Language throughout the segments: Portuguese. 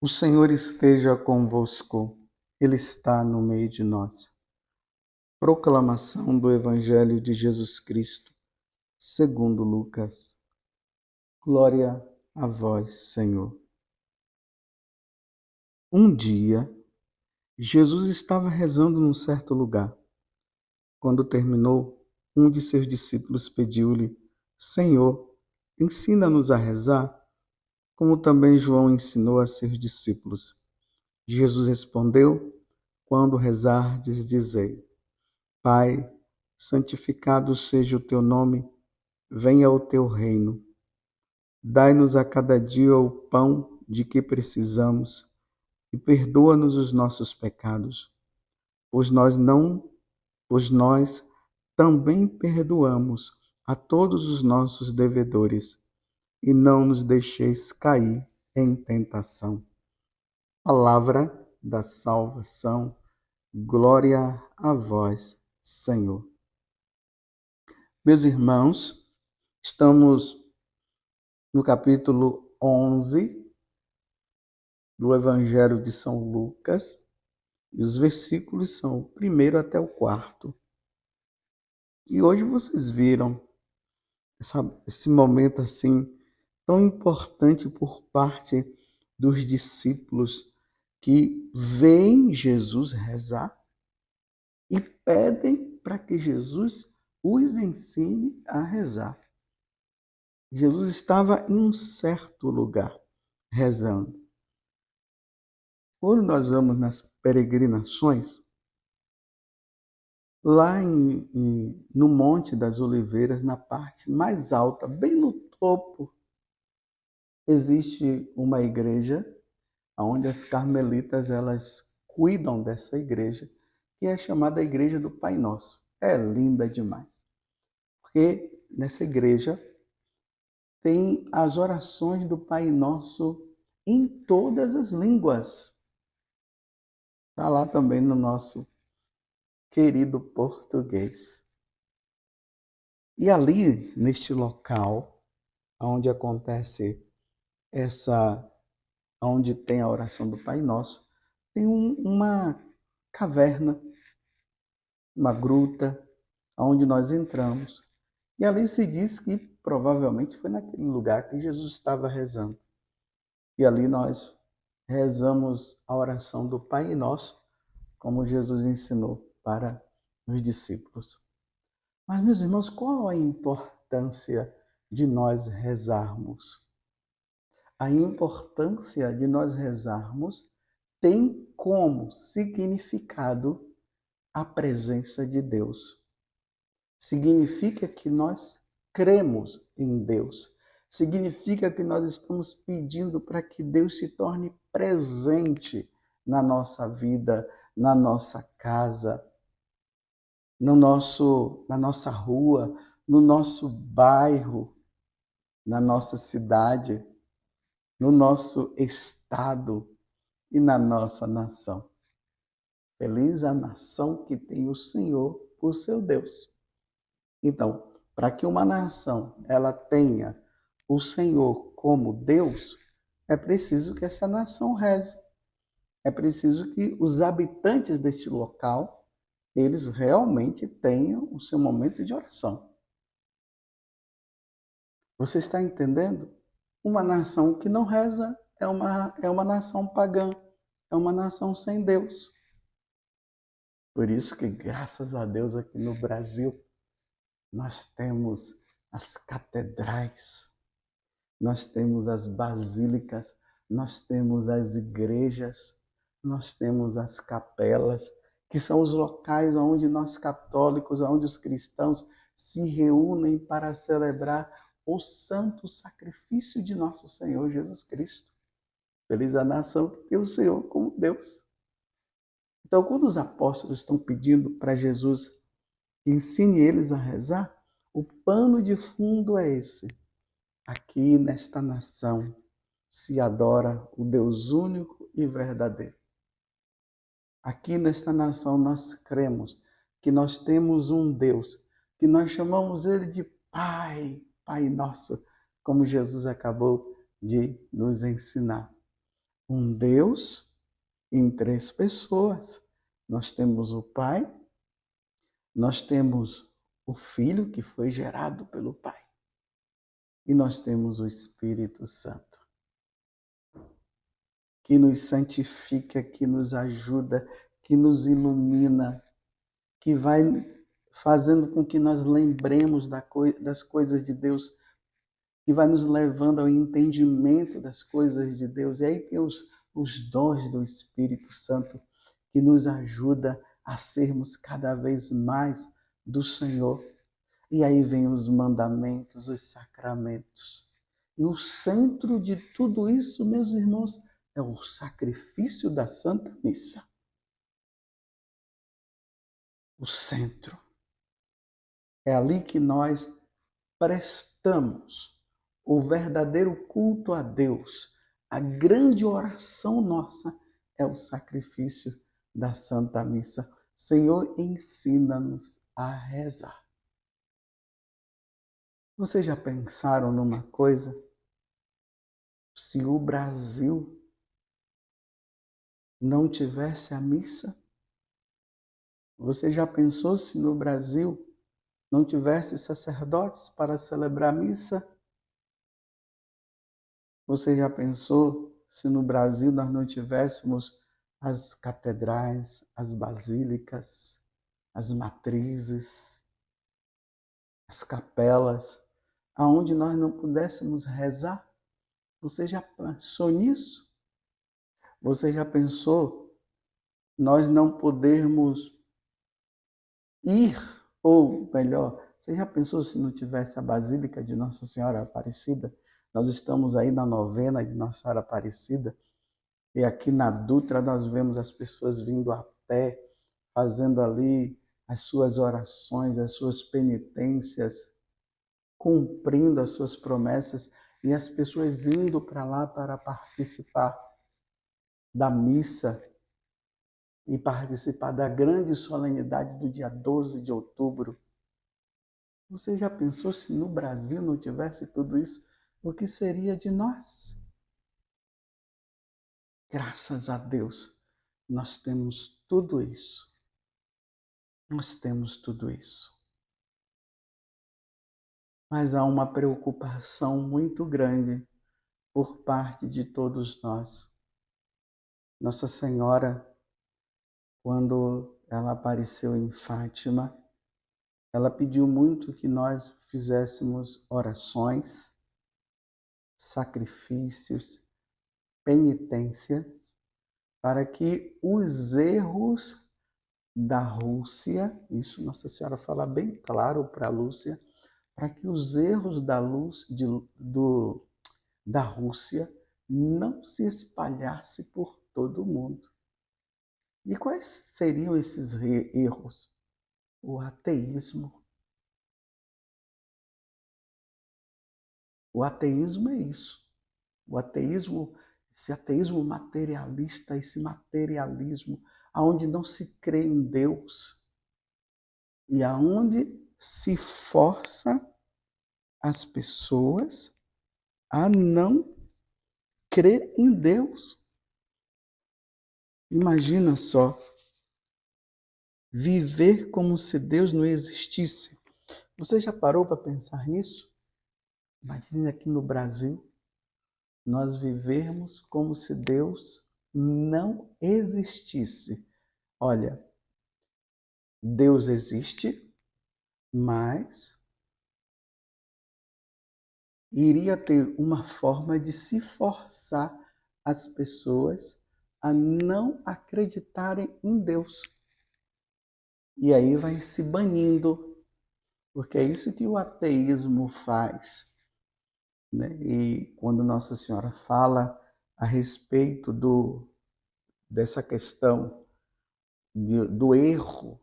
O Senhor esteja convosco, Ele está no meio de nós. Proclamação do Evangelho de Jesus Cristo, segundo Lucas. Glória a vós, Senhor. Um dia, Jesus estava rezando num certo lugar. Quando terminou, um de seus discípulos pediu-lhe: Senhor, ensina-nos a rezar como também João ensinou a seus discípulos. Jesus respondeu: Quando rezardes, dizei: Pai, santificado seja o teu nome, venha o teu reino. Dai-nos a cada dia o pão de que precisamos e perdoa-nos os nossos pecados, pois nós não, pois nós também perdoamos a todos os nossos devedores e não nos deixeis cair em tentação. Palavra da salvação, glória a vós, Senhor. Meus irmãos, estamos no capítulo 11 do Evangelho de São Lucas, e os versículos são o primeiro até o quarto. E hoje vocês viram essa, esse momento assim tão importante por parte dos discípulos que veem Jesus rezar e pedem para que Jesus os ensine a rezar. Jesus estava em um certo lugar rezando. Quando nós vamos nas peregrinações, lá em, em, no Monte das Oliveiras, na parte mais alta, bem no topo existe uma igreja onde as carmelitas elas cuidam dessa igreja, que é chamada Igreja do Pai Nosso. É linda demais. Porque nessa igreja tem as orações do Pai Nosso em todas as línguas. Está lá também no nosso querido português. E ali, neste local, onde acontece essa onde tem a oração do Pai Nosso, tem um, uma caverna, uma gruta, onde nós entramos. E ali se diz que provavelmente foi naquele lugar que Jesus estava rezando. E ali nós rezamos a oração do Pai Nosso, como Jesus ensinou para os discípulos. Mas, meus irmãos, qual a importância de nós rezarmos? A importância de nós rezarmos tem como significado a presença de Deus. Significa que nós cremos em Deus. Significa que nós estamos pedindo para que Deus se torne presente na nossa vida, na nossa casa, no nosso, na nossa rua, no nosso bairro, na nossa cidade no nosso estado e na nossa nação. Feliz a nação que tem o Senhor por seu Deus. Então, para que uma nação ela tenha o Senhor como Deus, é preciso que essa nação reze. É preciso que os habitantes deste local eles realmente tenham o seu momento de oração. Você está entendendo? Uma nação que não reza é uma, é uma nação pagã, é uma nação sem Deus. Por isso que, graças a Deus, aqui no Brasil, nós temos as catedrais, nós temos as basílicas, nós temos as igrejas, nós temos as capelas, que são os locais onde nós católicos, onde os cristãos se reúnem para celebrar o santo sacrifício de nosso Senhor Jesus Cristo. Feliz a nação que tem o Senhor como Deus. Então, quando os apóstolos estão pedindo para Jesus que ensine eles a rezar, o pano de fundo é esse. Aqui nesta nação se adora o Deus único e verdadeiro. Aqui nesta nação nós cremos que nós temos um Deus, que nós chamamos ele de Pai, Pai Nosso, como Jesus acabou de nos ensinar. um Deus em três pessoas. Nós temos o Pai, nós temos o Filho que foi gerado pelo Pai, e nós temos o Espírito Santo, que nos santifica, que nos ajuda, que nos ilumina, que vai fazendo com que nós lembremos das coisas de Deus, que vai nos levando ao entendimento das coisas de Deus. E aí tem os, os dons do Espírito Santo que nos ajuda a sermos cada vez mais do Senhor. E aí vem os mandamentos, os sacramentos. E o centro de tudo isso, meus irmãos, é o sacrifício da Santa Missa. O centro. É ali que nós prestamos o verdadeiro culto a Deus. A grande oração nossa é o sacrifício da Santa Missa. Senhor, ensina-nos a rezar. Vocês já pensaram numa coisa? Se o Brasil não tivesse a missa? Você já pensou se no Brasil não tivesse sacerdotes para celebrar a missa? Você já pensou se no Brasil nós não tivéssemos as catedrais, as basílicas, as matrizes, as capelas, aonde nós não pudéssemos rezar? Você já pensou nisso? Você já pensou nós não podermos ir, ou melhor, você já pensou se não tivesse a Basílica de Nossa Senhora Aparecida? Nós estamos aí na novena de Nossa Senhora Aparecida e aqui na Dutra nós vemos as pessoas vindo a pé, fazendo ali as suas orações, as suas penitências, cumprindo as suas promessas e as pessoas indo para lá para participar da missa e participar da grande solenidade do dia 12 de outubro. Você já pensou se no Brasil não tivesse tudo isso? O que seria de nós? Graças a Deus, nós temos tudo isso. Nós temos tudo isso. Mas há uma preocupação muito grande por parte de todos nós. Nossa Senhora, quando ela apareceu em Fátima, ela pediu muito que nós fizéssemos orações, sacrifícios penitência para que os erros da Rússia, isso Nossa Senhora fala bem claro para Lúcia, para que os erros da luz de, do, da Rússia não se espalhasse por todo o mundo. E quais seriam esses erros? O ateísmo. O ateísmo é isso. O ateísmo esse ateísmo materialista, esse materialismo, aonde não se crê em Deus e aonde se força as pessoas a não crer em Deus. Imagina só viver como se Deus não existisse. Você já parou para pensar nisso? Imagine aqui no Brasil nós vivermos como se Deus não existisse. Olha, Deus existe, mas iria ter uma forma de se forçar as pessoas a não acreditarem em Deus. E aí vai se banindo, porque é isso que o ateísmo faz. Né? E quando Nossa Senhora fala a respeito do, dessa questão de, do erro,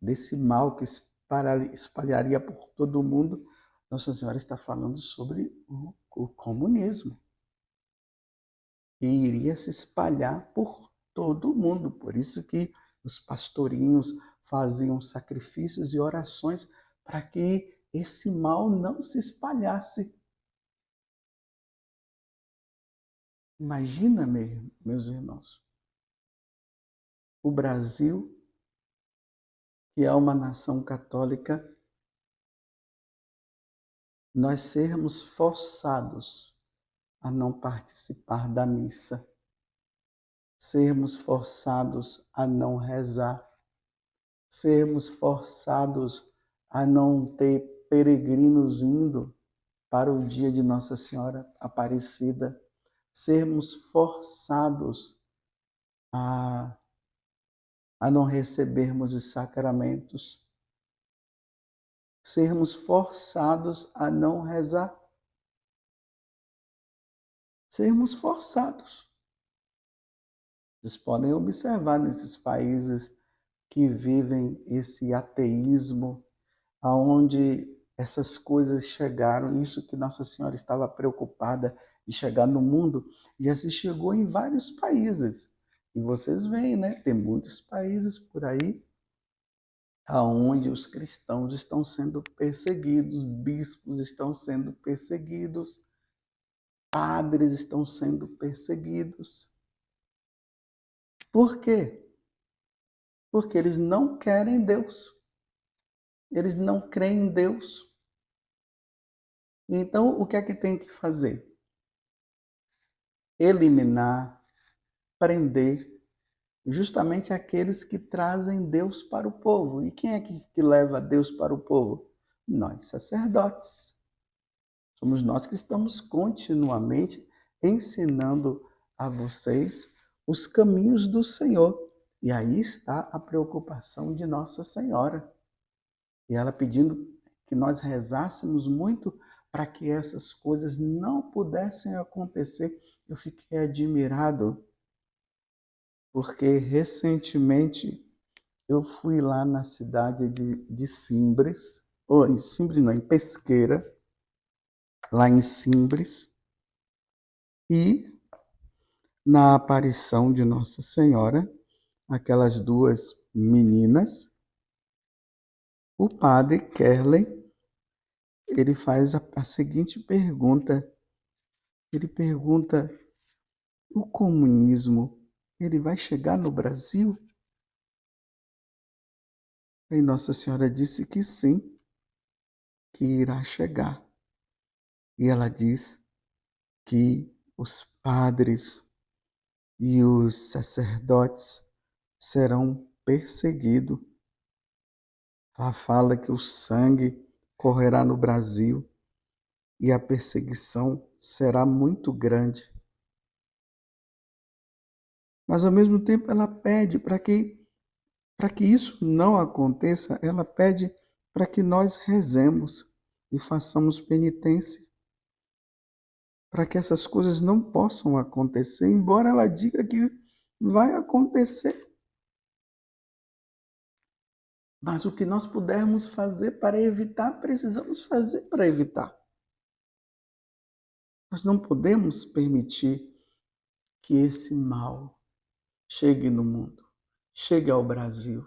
desse mal que espalharia por todo o mundo, Nossa Senhora está falando sobre o, o comunismo. E iria se espalhar por todo o mundo. Por isso que os pastorinhos faziam sacrifícios e orações para que esse mal não se espalhasse Imagina, meus irmãos, o Brasil, que é uma nação católica, nós sermos forçados a não participar da missa, sermos forçados a não rezar, sermos forçados a não ter peregrinos indo para o dia de Nossa Senhora Aparecida, sermos forçados a, a não recebermos os sacramentos, sermos forçados a não rezar, sermos forçados. Vocês podem observar nesses países que vivem esse ateísmo, aonde essas coisas chegaram, isso que Nossa Senhora estava preocupada de chegar no mundo, já se chegou em vários países. E vocês veem, né? Tem muitos países por aí aonde os cristãos estão sendo perseguidos, bispos estão sendo perseguidos, padres estão sendo perseguidos. Por quê? Porque eles não querem Deus. Eles não creem em Deus. Então, o que é que tem que fazer? Eliminar, prender justamente aqueles que trazem Deus para o povo. E quem é que, leva Deus para o povo? Nós, sacerdotes. Somos nós que estamos continuamente ensinando a vocês os caminhos do Senhor. E aí está a preocupação de Nossa Senhora. E ela pedindo que nós rezássemos muito para que essas coisas não pudessem acontecer. Eu fiquei admirado porque recentemente eu fui lá na cidade de, de Simbres, ou em Simbres não, em Pesqueira, lá em Simbres, e na aparição de Nossa Senhora, aquelas duas meninas, o padre Kerley, ele faz a, a seguinte pergunta. Ele pergunta: o comunismo ele vai chegar no Brasil? E Nossa Senhora disse que sim, que irá chegar. E ela diz que os padres e os sacerdotes serão perseguidos. Ela fala que o sangue correrá no Brasil e a perseguição será muito grande. Mas ao mesmo tempo ela pede para que para que isso não aconteça, ela pede para que nós rezemos e façamos penitência. Para que essas coisas não possam acontecer, embora ela diga que vai acontecer. Mas o que nós pudermos fazer para evitar, precisamos fazer para evitar. Nós não podemos permitir que esse mal chegue no mundo, chegue ao Brasil.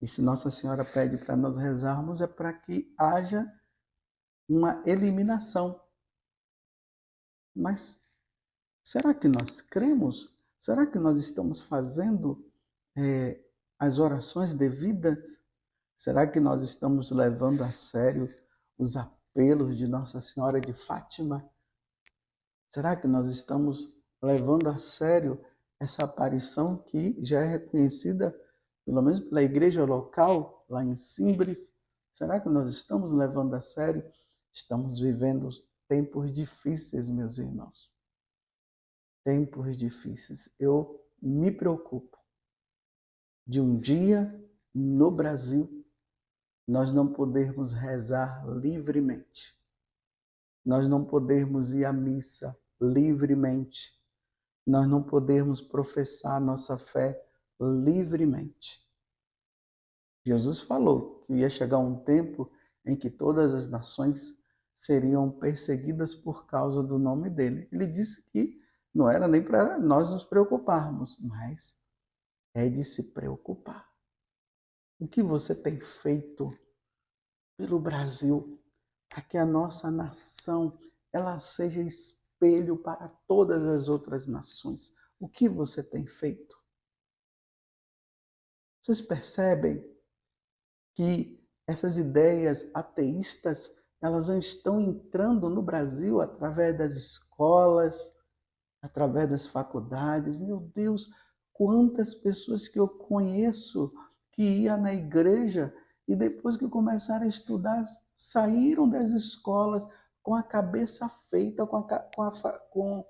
E se Nossa Senhora pede para nós rezarmos, é para que haja uma eliminação. Mas será que nós cremos? Será que nós estamos fazendo é, as orações devidas? Será que nós estamos levando a sério os apelos de Nossa Senhora de Fátima? Será que nós estamos levando a sério essa aparição que já é reconhecida, pelo menos pela igreja local, lá em Simbres. Será que nós estamos levando a sério? Estamos vivendo tempos difíceis, meus irmãos. Tempos difíceis. Eu me preocupo de um dia no Brasil nós não podermos rezar livremente, nós não podermos ir à missa livremente, nós não podemos professar nossa fé livremente. Jesus falou que ia chegar um tempo em que todas as nações seriam perseguidas por causa do nome dele. Ele disse que não era nem para nós nos preocuparmos, mas é de se preocupar. O que você tem feito pelo Brasil para que a nossa nação ela seja espelho para todas as outras nações. O que você tem feito? Vocês percebem que essas ideias ateístas elas estão entrando no Brasil através das escolas, através das faculdades. Meu Deus, quantas pessoas que eu conheço que ia na igreja e depois que começaram a estudar, saíram das escolas com a cabeça feita, com a, com a, com,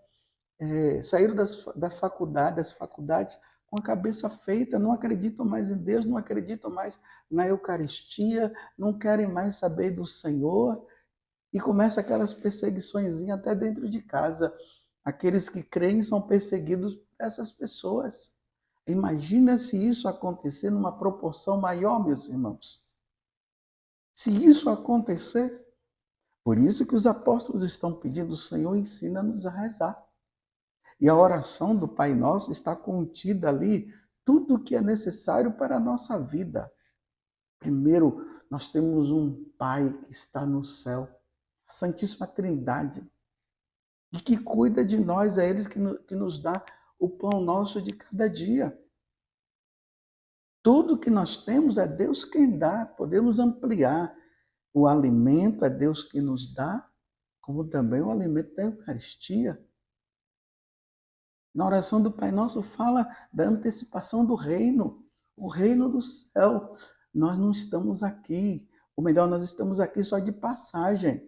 é, saíram das, da faculdade, das faculdades com a cabeça feita, não acreditam mais em Deus, não acreditam mais na Eucaristia, não querem mais saber do Senhor, e começa aquelas perseguições até dentro de casa. Aqueles que creem são perseguidos por essas pessoas. Imagina se isso acontecer numa proporção maior, meus irmãos. Se isso acontecer, por isso que os apóstolos estão pedindo, Senhor, ensina-nos a rezar. E a oração do Pai Nosso está contida ali tudo o que é necessário para a nossa vida. Primeiro, nós temos um Pai que está no céu, a Santíssima Trindade, e que cuida de nós, é Ele que nos dá o pão nosso de cada dia. Tudo que nós temos é Deus quem dá, podemos ampliar. O alimento é Deus que nos dá, como também o alimento da Eucaristia. Na oração do Pai Nosso fala da antecipação do reino, o reino do céu. Nós não estamos aqui, ou melhor, nós estamos aqui só de passagem.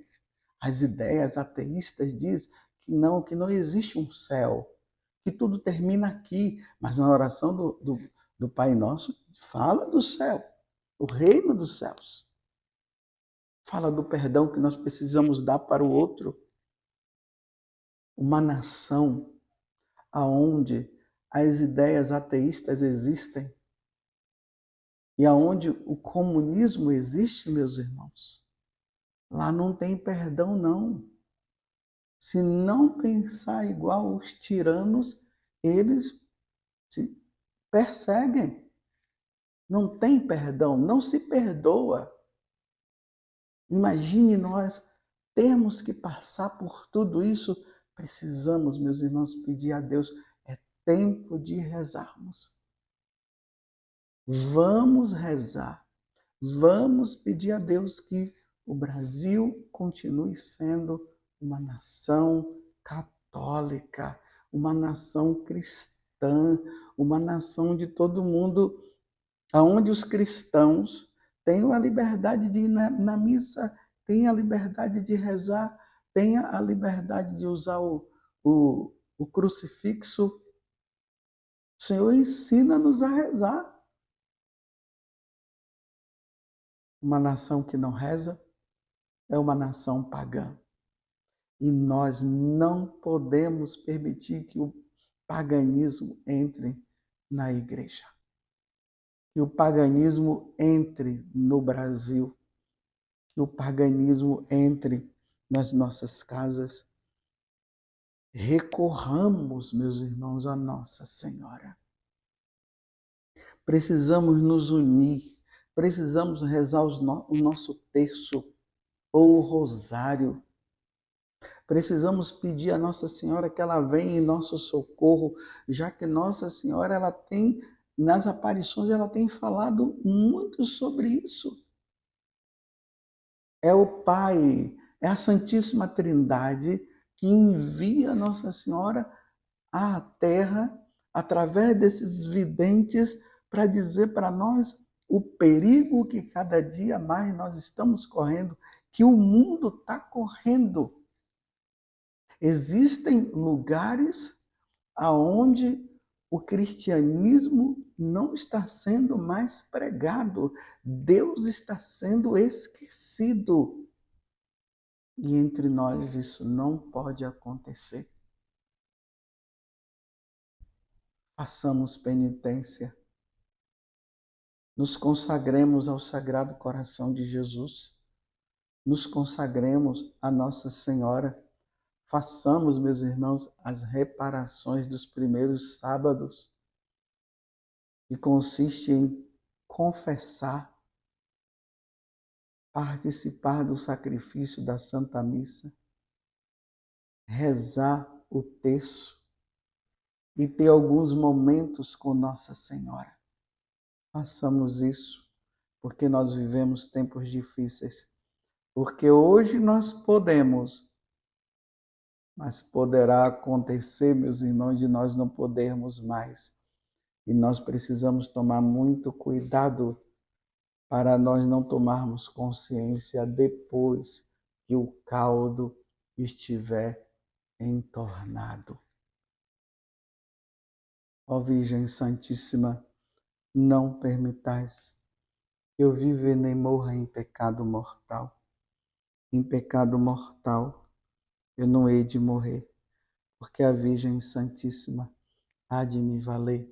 As ideias ateístas dizem que não, que não existe um céu, que tudo termina aqui. Mas na oração do, do, do Pai Nosso fala do céu, o reino dos céus. Fala do perdão que nós precisamos dar para o outro. Uma nação aonde as ideias ateístas existem e aonde o comunismo existe, meus irmãos, lá não tem perdão não. Se não pensar igual os tiranos, eles se perseguem. Não tem perdão, não se perdoa. Imagine nós termos que passar por tudo isso Precisamos, meus irmãos, pedir a Deus. É tempo de rezarmos. Vamos rezar. Vamos pedir a Deus que o Brasil continue sendo uma nação católica, uma nação cristã, uma nação de todo mundo, aonde os cristãos têm a liberdade de ir na, na missa, têm a liberdade de rezar, tenha a liberdade de usar o, o, o crucifixo. Senhor, ensina-nos a rezar. Uma nação que não reza é uma nação pagã. E nós não podemos permitir que o paganismo entre na igreja. Que o paganismo entre no Brasil. Que o paganismo entre nas nossas casas, recorramos, meus irmãos, a Nossa Senhora. Precisamos nos unir, precisamos rezar o nosso terço ou o rosário. Precisamos pedir a Nossa Senhora que ela venha em nosso socorro, já que Nossa Senhora ela tem nas aparições ela tem falado muito sobre isso. É o Pai é a Santíssima Trindade que envia Nossa Senhora à Terra através desses videntes para dizer para nós o perigo que cada dia mais nós estamos correndo, que o mundo está correndo. Existem lugares aonde o cristianismo não está sendo mais pregado, Deus está sendo esquecido. E entre nós isso não pode acontecer. Façamos penitência. Nos consagremos ao Sagrado Coração de Jesus. Nos consagremos a Nossa Senhora. Façamos, meus irmãos, as reparações dos primeiros sábados, que consiste em confessar participar do sacrifício da Santa Missa, rezar o terço e ter alguns momentos com Nossa Senhora. Façamos isso, porque nós vivemos tempos difíceis. Porque hoje nós podemos, mas poderá acontecer, meus irmãos, de nós não podermos mais. E nós precisamos tomar muito cuidado para nós não tomarmos consciência depois que o caldo estiver entornado. Ó Virgem Santíssima, não permitais que eu viva nem morra em pecado mortal. Em pecado mortal eu não hei de morrer, porque a Virgem Santíssima há de me valer.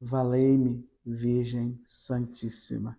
Valei-me, Virgem Santíssima.